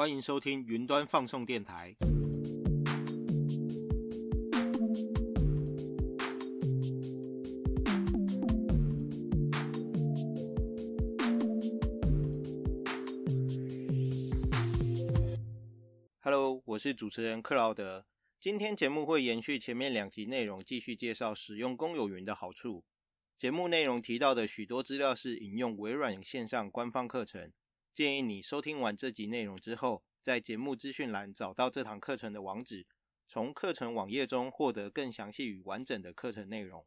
欢迎收听云端放送电台。Hello，我是主持人克劳德。今天节目会延续前面两集内容，继续介绍使用公有云的好处。节目内容提到的许多资料是引用微软线上官方课程，建议你收听完这集内容之后，在节目资讯栏找到这堂课程的网址，从课程网页中获得更详细与完整的课程内容。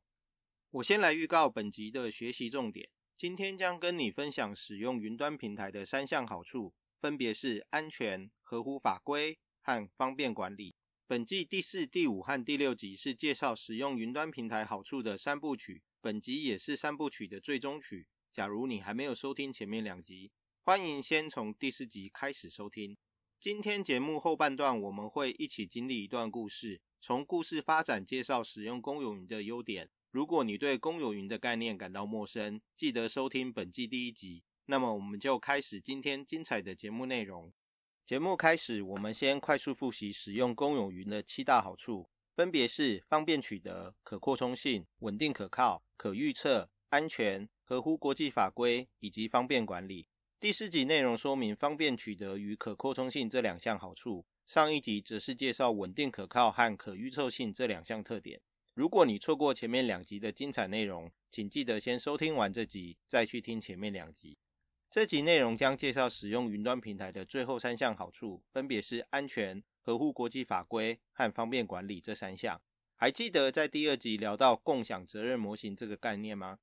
我先来预告本集的学习重点，今天将跟你分享使用云端平台的三项好处，分别是安全、合乎法规和方便管理。本季第四、第五和第六集是介绍使用云端平台好处的三部曲。本集也是三部曲的最终曲。假如你还没有收听前面两集，欢迎先从第四集开始收听。今天节目后半段，我们会一起经历一段故事，从故事发展介绍使用公有云的优点。如果你对公有云的概念感到陌生，记得收听本季第一集。那么，我们就开始今天精彩的节目内容。节目开始，我们先快速复习使用公有云的七大好处。分别是方便取得、可扩充性、稳定可靠、可预测、安全、合乎国际法规以及方便管理。第四集内容说明方便取得与可扩充性这两项好处，上一集则是介绍稳定可靠和可预测性这两项特点。如果你错过前面两集的精彩内容，请记得先收听完这集，再去听前面两集。这集内容将介绍使用云端平台的最后三项好处，分别是安全。合乎国际法规和方便管理这三项，还记得在第二集聊到共享责任模型这个概念吗？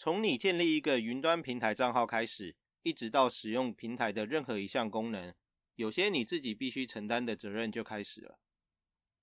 从你建立一个云端平台账号开始，一直到使用平台的任何一项功能。有些你自己必须承担的责任就开始了。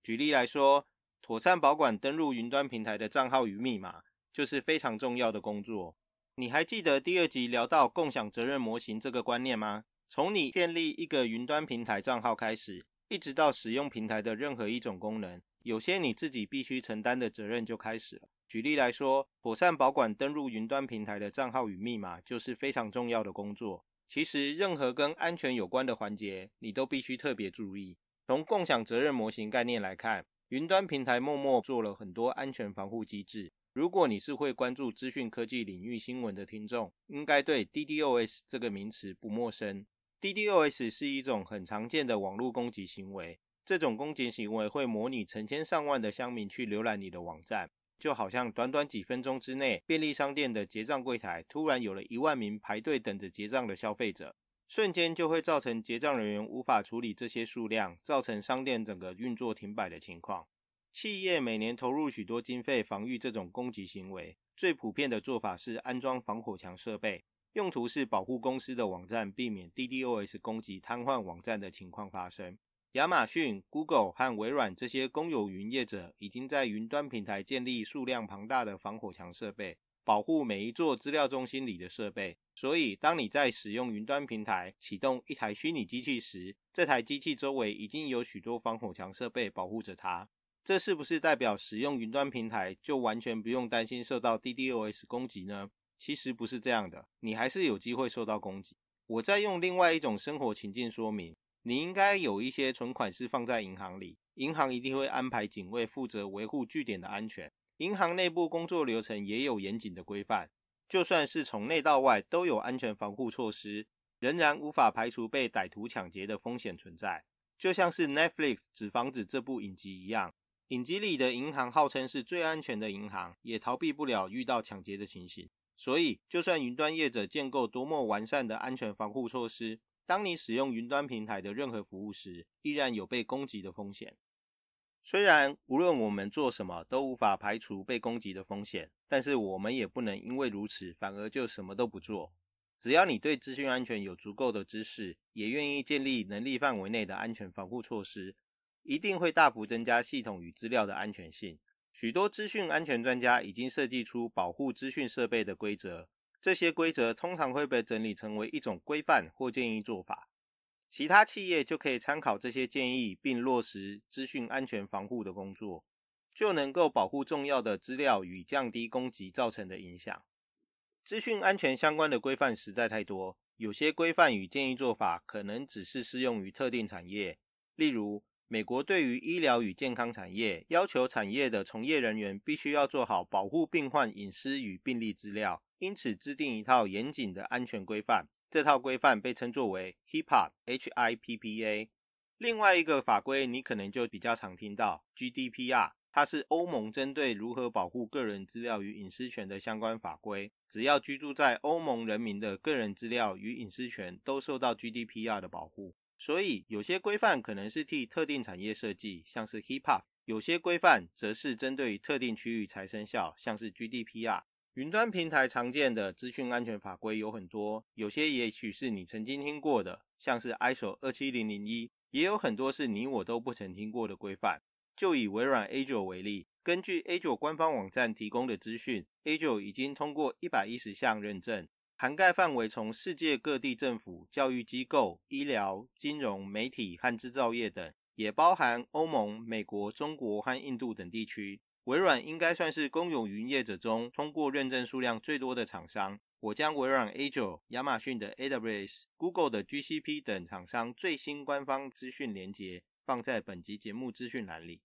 举例来说，妥善保管登录云端平台的账号与密码，就是非常重要的工作。你还记得第二集聊到共享责任模型这个观念吗？从你建立一个云端平台账号开始，一直到使用平台的任何一种功能，有些你自己必须承担的责任就开始了。举例来说，妥善保管登录云端平台的账号与密码，就是非常重要的工作。其实，任何跟安全有关的环节，你都必须特别注意。从共享责任模型概念来看，云端平台默默做了很多安全防护机制。如果你是会关注资讯科技领域新闻的听众，应该对 DDoS 这个名词不陌生。DDoS 是一种很常见的网络攻击行为，这种攻击行为会模拟成千上万的乡民去浏览你的网站。就好像短短几分钟之内，便利商店的结账柜台突然有了一万名排队等着结账的消费者，瞬间就会造成结账人员无法处理这些数量，造成商店整个运作停摆的情况。企业每年投入许多经费防御这种攻击行为，最普遍的做法是安装防火墙设备，用途是保护公司的网站，避免 DDoS 攻击瘫痪网站的情况发生。亚马逊、Google 和微软这些公有云业者已经在云端平台建立数量庞大的防火墙设备，保护每一座资料中心里的设备。所以，当你在使用云端平台启动一台虚拟机器时，这台机器周围已经有许多防火墙设备保护着它。这是不是代表使用云端平台就完全不用担心受到 DDoS 攻击呢？其实不是这样的，你还是有机会受到攻击。我在用另外一种生活情境说明。你应该有一些存款是放在银行里，银行一定会安排警卫负责维护据点的安全。银行内部工作流程也有严谨的规范，就算是从内到外都有安全防护措施，仍然无法排除被歹徒抢劫的风险存在。就像是 Netflix《纸房子》这部影集一样，影集里的银行号称是最安全的银行，也逃避不了遇到抢劫的情形。所以，就算云端业者建构多么完善的安全防护措施，当你使用云端平台的任何服务时，依然有被攻击的风险。虽然无论我们做什么都无法排除被攻击的风险，但是我们也不能因为如此反而就什么都不做。只要你对资讯安全有足够的知识，也愿意建立能力范围内的安全防护措施，一定会大幅增加系统与资料的安全性。许多资讯安全专家已经设计出保护资讯设备的规则。这些规则通常会被整理成为一种规范或建议做法。其他企业就可以参考这些建议，并落实资讯安全防护的工作，就能够保护重要的资料与降低攻击造成的影响。资讯安全相关的规范实在太多，有些规范与建议做法可能只是适用于特定产业，例如。美国对于医疗与健康产业要求，产业的从业人员必须要做好保护病患隐私与病例资料，因此制定一套严谨的安全规范。这套规范被称作为 HIPAA。另外一个法规，你可能就比较常听到 GDPR，它是欧盟针对如何保护个人资料与隐私权的相关法规。只要居住在欧盟人民的个人资料与隐私权都受到 GDPR 的保护。所以，有些规范可能是替特定产业设计，像是 HIPAA；有些规范则是针对特定区域才生效，像是 GDPR。云端平台常见的资讯安全法规有很多，有些也许是你曾经听过的，像是 ISO 二七零零一；也有很多是你我都不曾听过的规范。就以微软 Azure 为例，根据 Azure 官方网站提供的资讯，Azure 已经通过一百一十项认证。涵盖范围从世界各地政府、教育机构、医疗、金融、媒体和制造业等，也包含欧盟、美国、中国和印度等地区。微软应该算是公有云业者中通过认证数量最多的厂商。我将微软 Azure、亚马逊的 AWS、Google 的 GCP 等厂商最新官方资讯连接放在本集节目资讯栏里。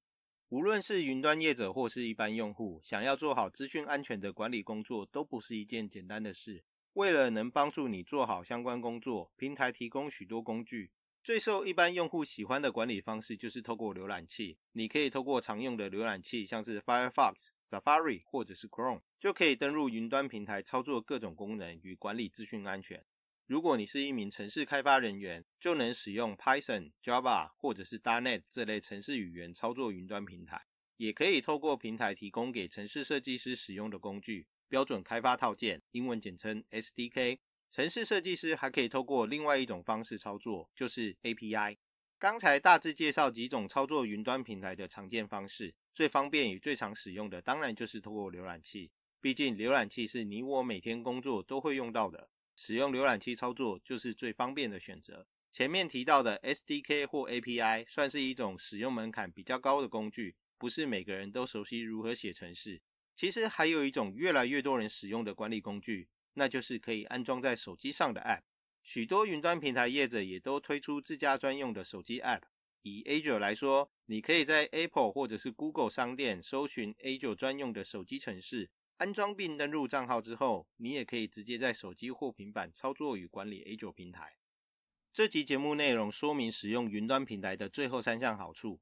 无论是云端业者或是一般用户，想要做好资讯安全的管理工作，都不是一件简单的事。为了能帮助你做好相关工作，平台提供许多工具。最受一般用户喜欢的管理方式就是透过浏览器。你可以透过常用的浏览器，像是 Firefox、Safari 或者是 Chrome，就可以登入云端平台操作各种功能与管理资讯安全。如果你是一名城市开发人员，就能使用 Python、Java 或者是 .NET 这类城市语言操作云端平台。也可以透过平台提供给城市设计师使用的工具。标准开发套件，英文简称 SDK。城市设计师还可以透过另外一种方式操作，就是 API。刚才大致介绍几种操作云端平台的常见方式，最方便与最常使用的，当然就是透过浏览器。毕竟浏览器是你我每天工作都会用到的，使用浏览器操作就是最方便的选择。前面提到的 SDK 或 API 算是一种使用门槛比较高的工具，不是每个人都熟悉如何写程式。其实还有一种越来越多人使用的管理工具，那就是可以安装在手机上的 App。许多云端平台业者也都推出自家专用的手机 App。以 Azure 来说，你可以在 Apple 或者是 Google 商店搜寻 Azure 专用的手机程式，安装并登录账号之后，你也可以直接在手机或平板操作与管理 Azure 平台。这集节目内容说明使用云端平台的最后三项好处。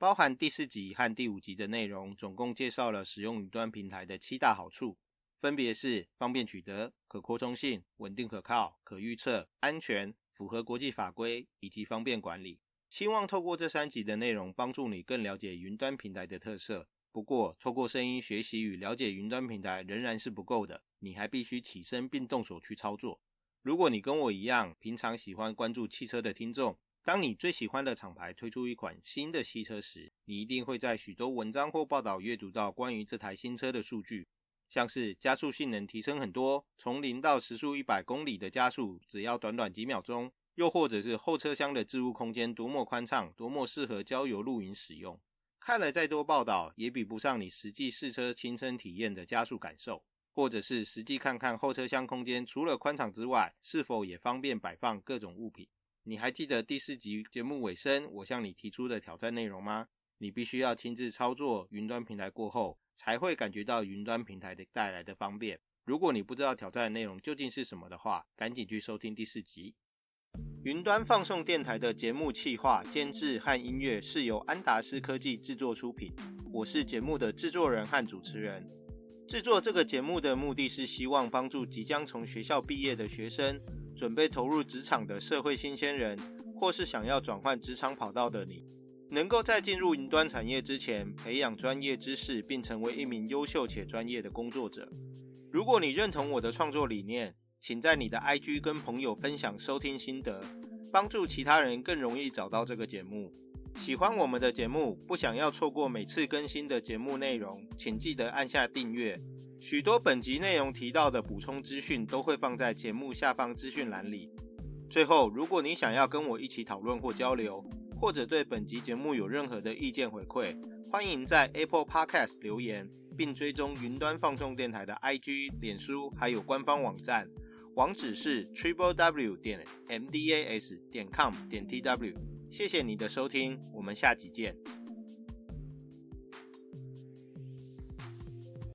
包含第四集和第五集的内容，总共介绍了使用云端平台的七大好处，分别是方便取得、可扩充性、稳定可靠、可预测、安全、符合国际法规以及方便管理。希望透过这三集的内容，帮助你更了解云端平台的特色。不过，透过声音学习与了解云端平台仍然是不够的，你还必须起身并动手去操作。如果你跟我一样，平常喜欢关注汽车的听众，当你最喜欢的厂牌推出一款新的汽车时，你一定会在许多文章或报道阅读到关于这台新车的数据，像是加速性能提升很多，从零到时速一百公里的加速只要短短几秒钟，又或者是后车厢的置物空间多么宽敞，多么适合郊游露营使用。看了再多报道，也比不上你实际试车亲身体验的加速感受，或者是实际看看后车厢空间除了宽敞之外，是否也方便摆放各种物品。你还记得第四集节目尾声我向你提出的挑战内容吗？你必须要亲自操作云端平台过后，才会感觉到云端平台的带来的方便。如果你不知道挑战内容究竟是什么的话，赶紧去收听第四集。云端放送电台的节目企划、监制和音乐是由安达斯科技制作出品。我是节目的制作人和主持人。制作这个节目的目的是希望帮助即将从学校毕业的学生。准备投入职场的社会新鲜人，或是想要转换职场跑道的你，能够在进入云端产业之前，培养专业知识，并成为一名优秀且专业的工作者。如果你认同我的创作理念，请在你的 IG 跟朋友分享收听心得，帮助其他人更容易找到这个节目。喜欢我们的节目，不想要错过每次更新的节目内容，请记得按下订阅。许多本集内容提到的补充资讯都会放在节目下方资讯栏里。最后，如果你想要跟我一起讨论或交流，或者对本集节目有任何的意见回馈，欢迎在 Apple Podcast 留言，并追踪云端放送电台的 IG、脸书还有官方网站，网址是 triple w 点 m d a s 点 com 点 t w。谢谢你的收听，我们下集见。